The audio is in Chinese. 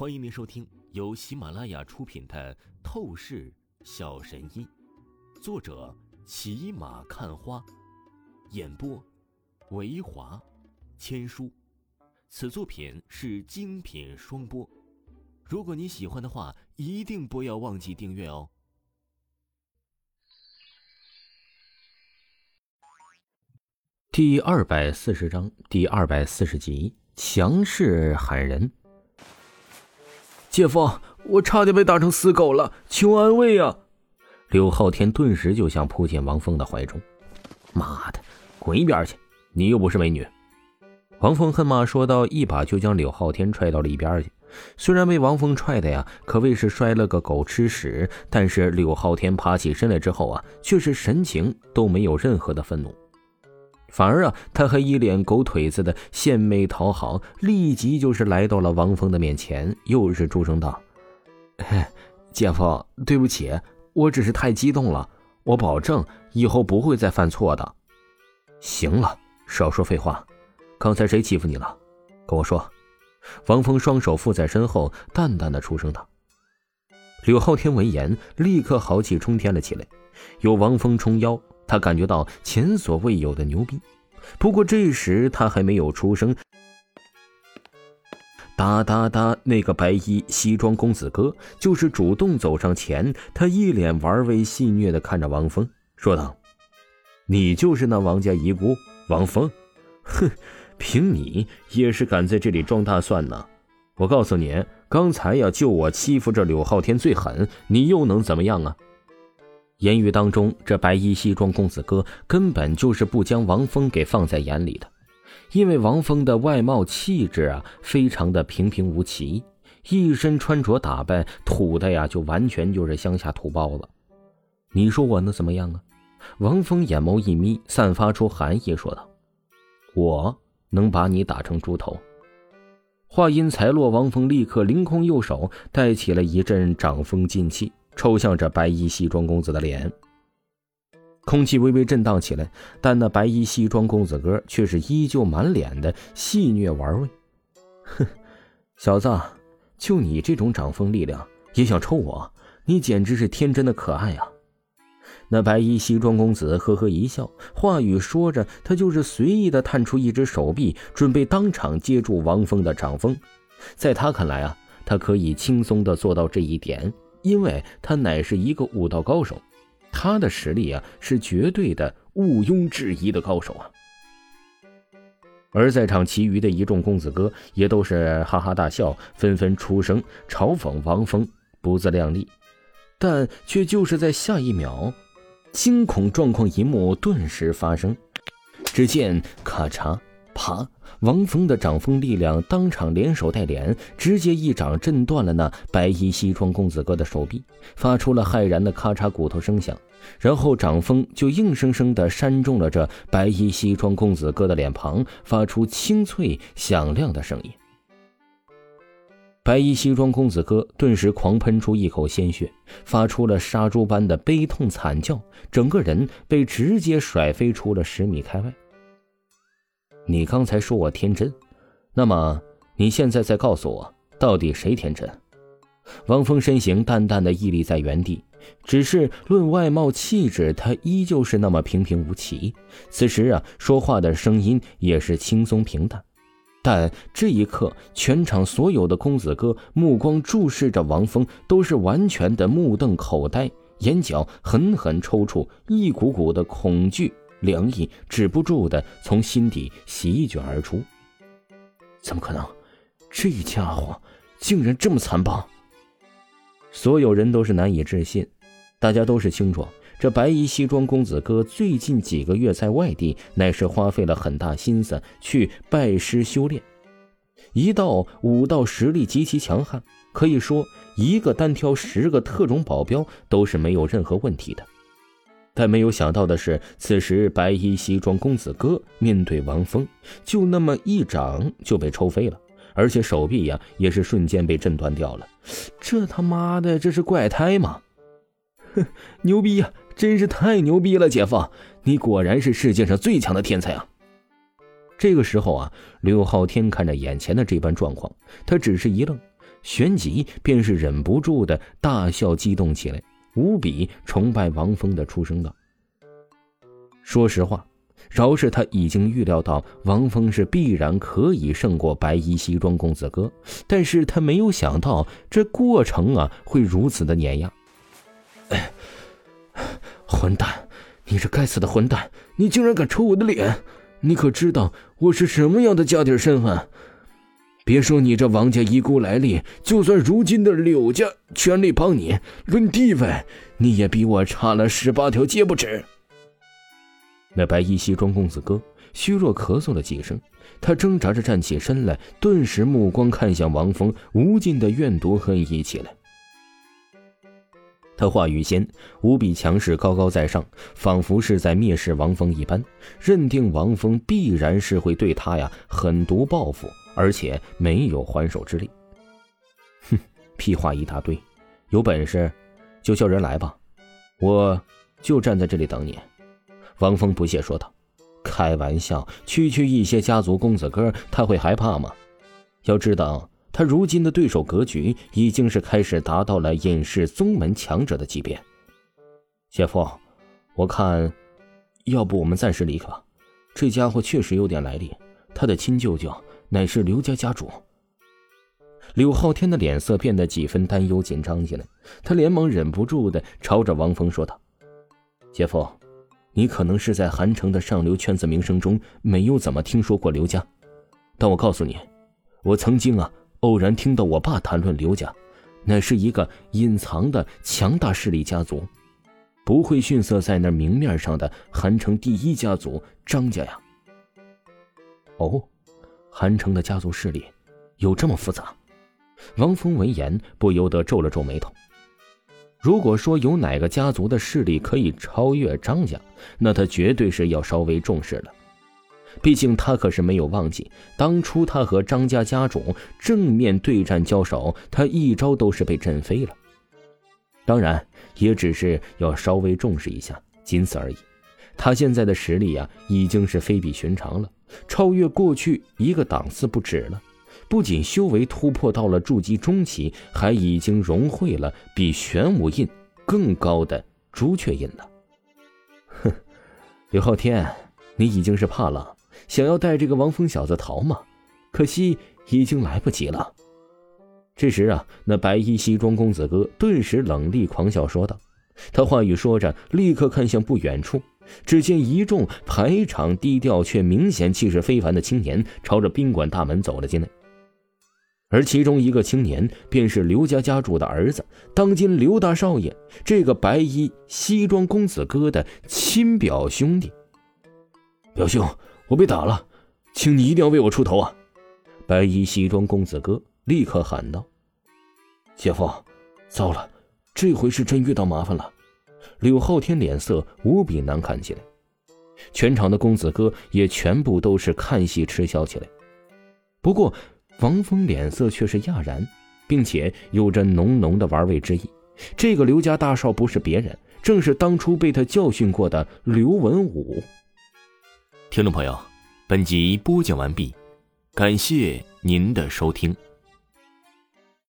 欢迎您收听由喜马拉雅出品的《透视小神医》，作者骑马看花，演播维华千书。此作品是精品双播。如果你喜欢的话，一定不要忘记订阅哦。第二百四十章第二百四十集：强势喊人。姐夫，我差点被打成死狗了，求安慰啊！柳浩天顿时就想扑进王峰的怀中。妈的，滚一边去！你又不是美女。王峰恨骂说道，一把就将柳浩天踹到了一边去。虽然被王峰踹的呀，可谓是摔了个狗吃屎，但是柳浩天爬起身来之后啊，却是神情都没有任何的愤怒。反而啊，他还一脸狗腿子的献媚讨好，立即就是来到了王峰的面前，又是出声道：“姐夫，对不起，我只是太激动了，我保证以后不会再犯错的。”行了，少说废话，刚才谁欺负你了？跟我说。王峰双手负在身后，淡淡的出声道。柳浩天闻言，立刻豪气冲天了起来，有王峰冲腰。他感觉到前所未有的牛逼，不过这时他还没有出声。哒哒哒，那个白衣西装公子哥就是主动走上前，他一脸玩味戏谑的看着王峰，说道：“你就是那王家遗孤王峰？哼，凭你也是敢在这里装大蒜呢？我告诉你，刚才呀，就我欺负这柳浩天最狠，你又能怎么样啊？”言语当中，这白衣西装公子哥根本就是不将王峰给放在眼里的，因为王峰的外貌气质啊，非常的平平无奇，一身穿着打扮土的呀，就完全就是乡下土包子。你说我能怎么样啊？王峰眼眸一眯，散发出寒意，说道：“我能把你打成猪头。”话音才落，王峰立刻凌空右手带起了一阵掌风劲气。抽向这白衣西装公子的脸，空气微微震荡起来，但那白衣西装公子哥却是依旧满脸的戏谑玩味。哼，小子，就你这种掌风力量也想抽我？你简直是天真的可爱啊！那白衣西装公子呵呵一笑，话语说着，他就是随意的探出一只手臂，准备当场接住王峰的掌风。在他看来啊，他可以轻松的做到这一点。因为他乃是一个武道高手，他的实力啊是绝对的毋庸置疑的高手啊。而在场其余的一众公子哥也都是哈哈大笑，纷纷出声嘲讽王峰不自量力。但却就是在下一秒，惊恐状况一幕顿时发生，只见咔嚓。啪！王峰的掌风力量当场连手带脸，直接一掌震断了那白衣西装公子哥的手臂，发出了骇然的咔嚓骨头声响。然后掌风就硬生生的扇中了这白衣西装公子哥的脸庞，发出清脆响亮的声音。白衣西装公子哥顿时狂喷出一口鲜血，发出了杀猪般的悲痛惨叫，整个人被直接甩飞出了十米开外。你刚才说我天真，那么你现在再告诉我，到底谁天真？王峰身形淡淡的屹立在原地，只是论外貌气质，他依旧是那么平平无奇。此时啊，说话的声音也是轻松平淡。但这一刻，全场所有的公子哥目光注视着王峰，都是完全的目瞪口呆，眼角狠狠抽搐，一股股的恐惧。凉意止不住的从心底席卷而出。怎么可能？这家伙竟然这么残暴！所有人都是难以置信。大家都是清楚，这白衣西装公子哥最近几个月在外地，乃是花费了很大心思去拜师修炼，一道武道实力极其强悍，可以说一个单挑十个特种保镖都是没有任何问题的。但没有想到的是，此时白衣西装公子哥面对王峰，就那么一掌就被抽飞了，而且手臂呀也是瞬间被震断掉了。这他妈的，这是怪胎吗？哼，牛逼呀，真是太牛逼了，姐夫，你果然是世界上最强的天才啊！这个时候啊，刘昊天看着眼前的这般状况，他只是一愣，旋即便是忍不住的大笑，激动起来，无比崇拜王峰的出声道：“说实话，饶是他已经预料到王峰是必然可以胜过白衣西装公子哥，但是他没有想到这过程啊会如此的碾压。混蛋，你这该死的混蛋，你竟然敢抽我的脸！你可知道我是什么样的家底身份？”别说你这王家遗孤来历，就算如今的柳家全力帮你，论地位，你也比我差了十八条街不止。那白衣西装公子哥虚弱咳嗽了几声，他挣扎着站起身来，顿时目光看向王峰，无尽的怨毒恨意起来。他话语间无比强势，高高在上，仿佛是在蔑视王峰一般，认定王峰必然是会对他呀狠毒报复。而且没有还手之力。哼，屁话一大堆，有本事就叫人来吧，我就站在这里等你。”王峰不屑说道。“开玩笑，区区一些家族公子哥，他会害怕吗？要知道，他如今的对手格局已经是开始达到了隐世宗门强者的级别。姐夫，我看，要不我们暂时离开吧。这家伙确实有点来历，他的亲舅舅。”乃是刘家家主。柳浩天的脸色变得几分担忧紧张起来，他连忙忍不住的朝着王峰说道：“姐夫，你可能是在韩城的上流圈子名声中没有怎么听说过刘家，但我告诉你，我曾经啊偶然听到我爸谈论刘家，乃是一个隐藏的强大势力家族，不会逊色在那明面上的韩城第一家族张家呀。”哦。韩城的家族势力有这么复杂？王峰闻言不由得皱了皱眉头。如果说有哪个家族的势力可以超越张家，那他绝对是要稍微重视了。毕竟他可是没有忘记，当初他和张家家主正面对战交手，他一招都是被震飞了。当然，也只是要稍微重视一下，仅此而已。他现在的实力呀，已经是非比寻常了。超越过去一个档次不止了，不仅修为突破到了筑基中期，还已经融会了比玄武印更高的朱雀印了。哼，刘昊天，你已经是怕了，想要带这个王峰小子逃吗？可惜已经来不及了。这时啊，那白衣西装公子哥顿时冷厉狂笑说道。他话语说着，立刻看向不远处。只见一众排场低调却明显气势非凡的青年朝着宾馆大门走了进来，而其中一个青年便是刘家家主的儿子，当今刘大少爷这个白衣西装公子哥的亲表兄弟。表兄，我被打了，请你一定要为我出头啊！白衣西装公子哥立刻喊道：“姐夫，糟了，这回是真遇到麻烦了。”柳浩天脸色无比难看起来，全场的公子哥也全部都是看戏嗤笑起来。不过，王峰脸色却是讶然，并且有着浓浓的玩味之意。这个刘家大少不是别人，正是当初被他教训过的刘文武。听众朋友，本集播讲完毕，感谢您的收听。